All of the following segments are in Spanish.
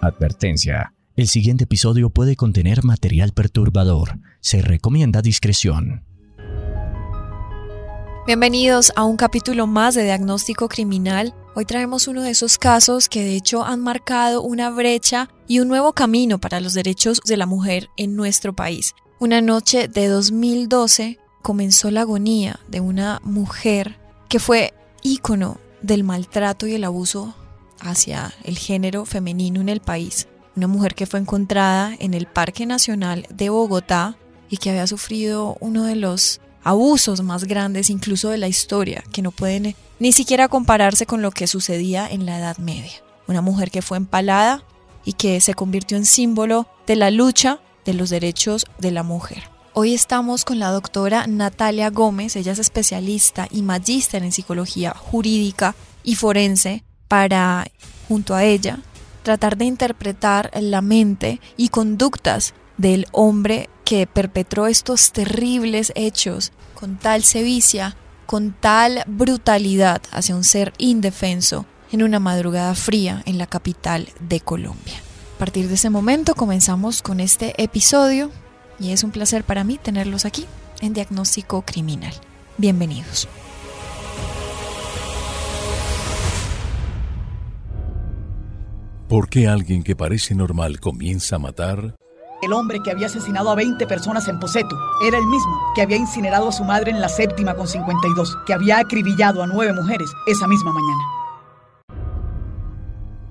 Advertencia. El siguiente episodio puede contener material perturbador. Se recomienda discreción. Bienvenidos a un capítulo más de Diagnóstico Criminal. Hoy traemos uno de esos casos que de hecho han marcado una brecha y un nuevo camino para los derechos de la mujer en nuestro país. Una noche de 2012 comenzó la agonía de una mujer que fue ícono del maltrato y el abuso hacia el género femenino en el país. Una mujer que fue encontrada en el Parque Nacional de Bogotá y que había sufrido uno de los abusos más grandes incluso de la historia, que no pueden ni siquiera compararse con lo que sucedía en la Edad Media. Una mujer que fue empalada y que se convirtió en símbolo de la lucha de los derechos de la mujer. Hoy estamos con la doctora Natalia Gómez, ella es especialista y magíster en psicología jurídica y forense, para, junto a ella, tratar de interpretar la mente y conductas del hombre que perpetró estos terribles hechos con tal sevicia, con tal brutalidad hacia un ser indefenso en una madrugada fría en la capital de Colombia. A partir de ese momento comenzamos con este episodio y es un placer para mí tenerlos aquí en Diagnóstico Criminal. Bienvenidos. ¿Por qué alguien que parece normal comienza a matar? El hombre que había asesinado a 20 personas en Poseto era el mismo que había incinerado a su madre en la séptima con 52, que había acribillado a nueve mujeres esa misma mañana.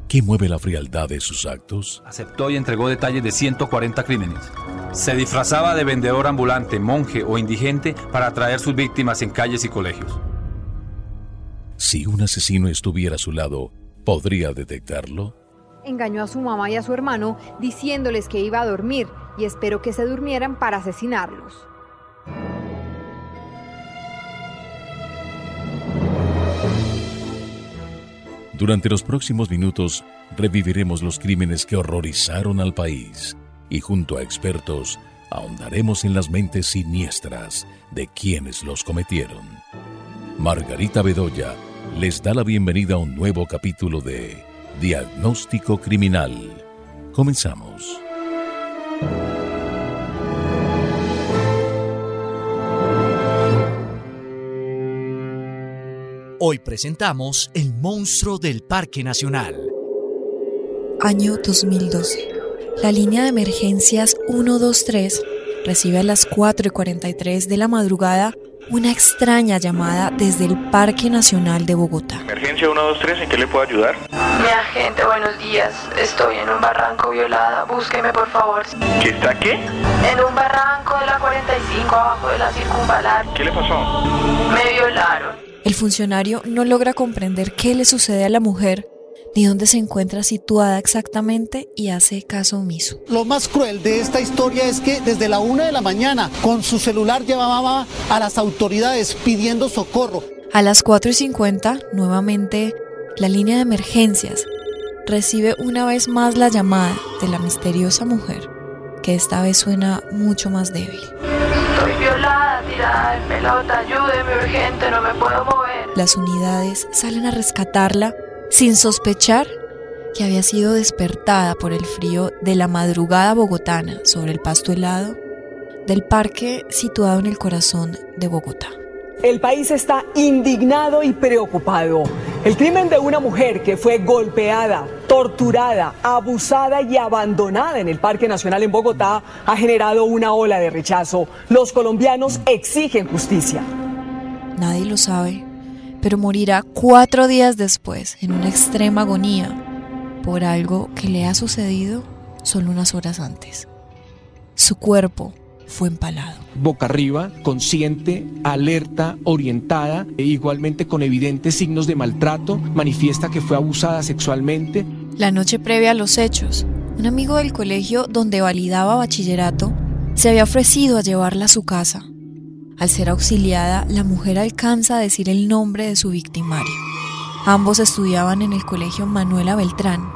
¿Qué mueve la frialdad de sus actos? Aceptó y entregó detalles de 140 crímenes. Se disfrazaba de vendedor ambulante, monje o indigente para atraer sus víctimas en calles y colegios. Si un asesino estuviera a su lado, ¿podría detectarlo? Engañó a su mamá y a su hermano diciéndoles que iba a dormir y esperó que se durmieran para asesinarlos. Durante los próximos minutos reviviremos los crímenes que horrorizaron al país y junto a expertos ahondaremos en las mentes siniestras de quienes los cometieron. Margarita Bedoya les da la bienvenida a un nuevo capítulo de Diagnóstico Criminal. Comenzamos. Hoy presentamos El monstruo del Parque Nacional. Año 2012. La línea de emergencias 123 recibe a las 4 y 43 de la madrugada una extraña llamada desde el Parque Nacional de Bogotá. Emergencia 123, ¿en qué le puedo ayudar? Mi agente, buenos días. Estoy en un barranco violada. Búsqueme, por favor. ¿Qué está qué? En un barranco de la 45 abajo de la circunvalar. ¿Qué le pasó? Me violaron. El funcionario no logra comprender qué le sucede a la mujer ni dónde se encuentra situada exactamente y hace caso omiso. Lo más cruel de esta historia es que desde la una de la mañana con su celular llevaba a las autoridades pidiendo socorro. A las 4 y 50, nuevamente, la línea de emergencias recibe una vez más la llamada de la misteriosa mujer, que esta vez suena mucho más débil. Estoy violada, tirada en pelota, ayúdeme urgente, no me puedo mover. Las unidades salen a rescatarla sin sospechar que había sido despertada por el frío de la madrugada bogotana sobre el pasto helado del parque situado en el corazón de Bogotá. El país está indignado y preocupado. El crimen de una mujer que fue golpeada, torturada, abusada y abandonada en el Parque Nacional en Bogotá ha generado una ola de rechazo. Los colombianos exigen justicia. Nadie lo sabe, pero morirá cuatro días después en una extrema agonía por algo que le ha sucedido solo unas horas antes. Su cuerpo fue empalado. Boca arriba, consciente, alerta, orientada, e igualmente con evidentes signos de maltrato, manifiesta que fue abusada sexualmente. La noche previa a los hechos, un amigo del colegio donde validaba bachillerato se había ofrecido a llevarla a su casa. Al ser auxiliada, la mujer alcanza a decir el nombre de su victimario. Ambos estudiaban en el colegio Manuela Beltrán.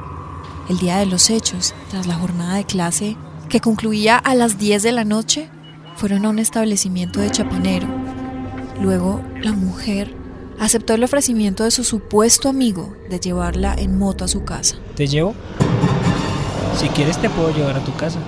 El día de los hechos, tras la jornada de clase, que concluía a las 10 de la noche, fueron a un establecimiento de Chapinero. Luego, la mujer aceptó el ofrecimiento de su supuesto amigo de llevarla en moto a su casa. ¿Te llevo? Si quieres te puedo llevar a tu casa.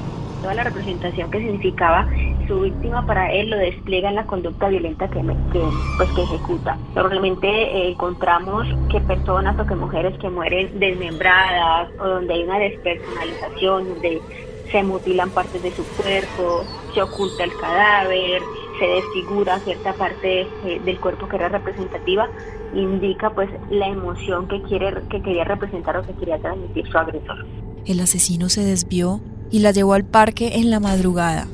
Toda la representación que significaba su víctima para él lo despliega en la conducta violenta que, pues, que ejecuta. Normalmente eh, encontramos que personas o que mujeres que mueren desmembradas o donde hay una despersonalización, donde se mutilan partes de su cuerpo, se oculta el cadáver, se desfigura cierta parte eh, del cuerpo que era representativa, indica pues la emoción que quiere que quería representar o que quería transmitir su agresor. El asesino se desvió y la llevó al parque en la madrugada.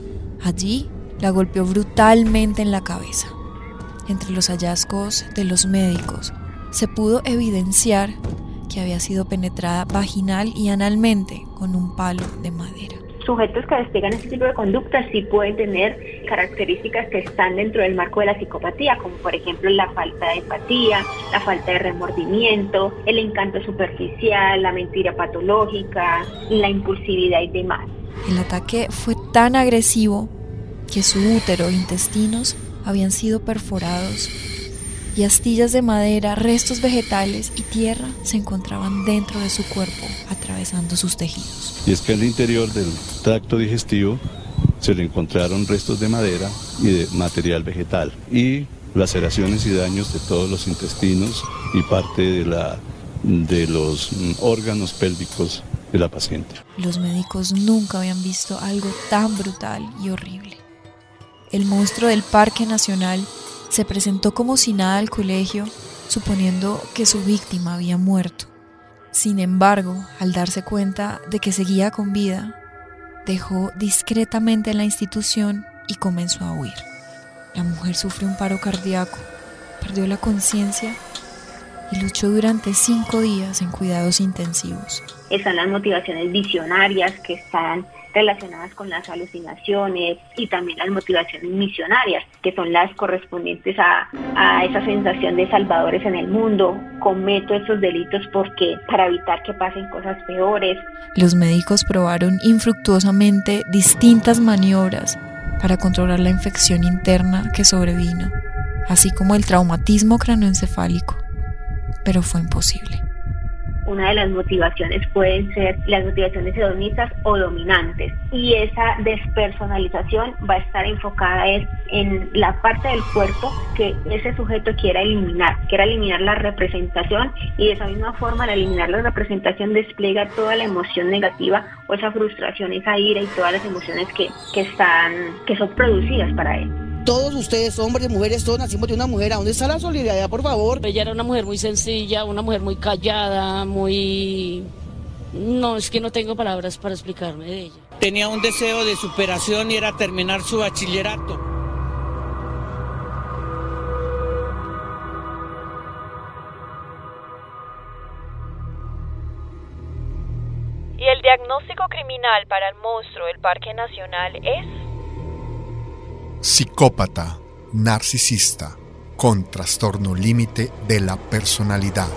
Allí la golpeó brutalmente en la cabeza. Entre los hallazgos de los médicos se pudo evidenciar que había sido penetrada vaginal y analmente con un palo de madera sujetos que despliegan este tipo de conductas sí pueden tener características que están dentro del marco de la psicopatía, como por ejemplo la falta de empatía, la falta de remordimiento, el encanto superficial, la mentira patológica, la impulsividad y demás. El ataque fue tan agresivo que su útero e intestinos habían sido perforados y astillas de madera, restos vegetales y tierra se encontraban dentro de su cuerpo, atravesando sus tejidos. Y es que al interior del tracto digestivo se le encontraron restos de madera y de material vegetal y laceraciones y daños de todos los intestinos y parte de, la, de los órganos pélvicos de la paciente. Los médicos nunca habían visto algo tan brutal y horrible. El monstruo del Parque Nacional se presentó como si nada al colegio, suponiendo que su víctima había muerto. Sin embargo, al darse cuenta de que seguía con vida, dejó discretamente la institución y comenzó a huir. La mujer sufrió un paro cardíaco, perdió la conciencia y luchó durante cinco días en cuidados intensivos. Están las motivaciones visionarias que están relacionadas con las alucinaciones y también las motivaciones misionarias, que son las correspondientes a, a esa sensación de salvadores en el mundo. Cometo esos delitos porque para evitar que pasen cosas peores. Los médicos probaron infructuosamente distintas maniobras para controlar la infección interna que sobrevino, así como el traumatismo cranoencefálico, pero fue imposible una de las motivaciones pueden ser las motivaciones hedonistas o dominantes y esa despersonalización va a estar enfocada en la parte del cuerpo que ese sujeto quiera eliminar, quiera eliminar la representación y de esa misma forma al eliminar la representación despliega toda la emoción negativa o esa frustración, esa ira y todas las emociones que, que están, que son producidas para él. Todos ustedes, hombres, mujeres, todos nacimos de una mujer. ¿A dónde está la solidaridad, por favor? Ella era una mujer muy sencilla, una mujer muy callada, muy... No, es que no tengo palabras para explicarme de ella. Tenía un deseo de superación y era terminar su bachillerato. Y el diagnóstico criminal para el monstruo del Parque Nacional es psicópata, narcisista, con trastorno límite de la personalidad.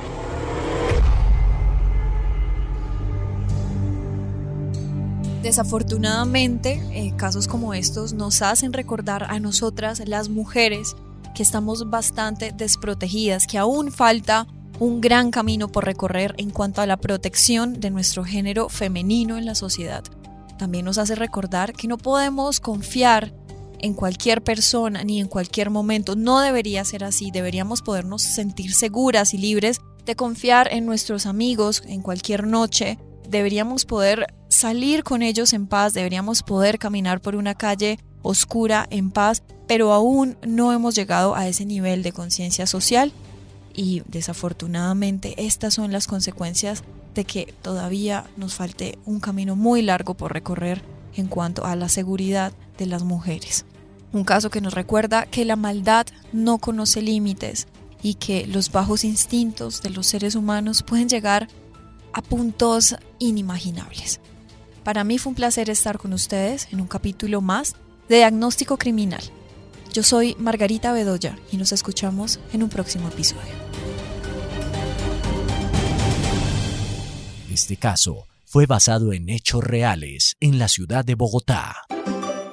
Desafortunadamente, eh, casos como estos nos hacen recordar a nosotras, las mujeres, que estamos bastante desprotegidas, que aún falta un gran camino por recorrer en cuanto a la protección de nuestro género femenino en la sociedad. También nos hace recordar que no podemos confiar en cualquier persona ni en cualquier momento. No debería ser así. Deberíamos podernos sentir seguras y libres de confiar en nuestros amigos en cualquier noche. Deberíamos poder salir con ellos en paz. Deberíamos poder caminar por una calle oscura en paz. Pero aún no hemos llegado a ese nivel de conciencia social. Y desafortunadamente estas son las consecuencias de que todavía nos falte un camino muy largo por recorrer en cuanto a la seguridad de las mujeres. Un caso que nos recuerda que la maldad no conoce límites y que los bajos instintos de los seres humanos pueden llegar a puntos inimaginables. Para mí fue un placer estar con ustedes en un capítulo más de Diagnóstico Criminal. Yo soy Margarita Bedoya y nos escuchamos en un próximo episodio. Este caso fue basado en hechos reales en la ciudad de Bogotá.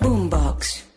Boombox.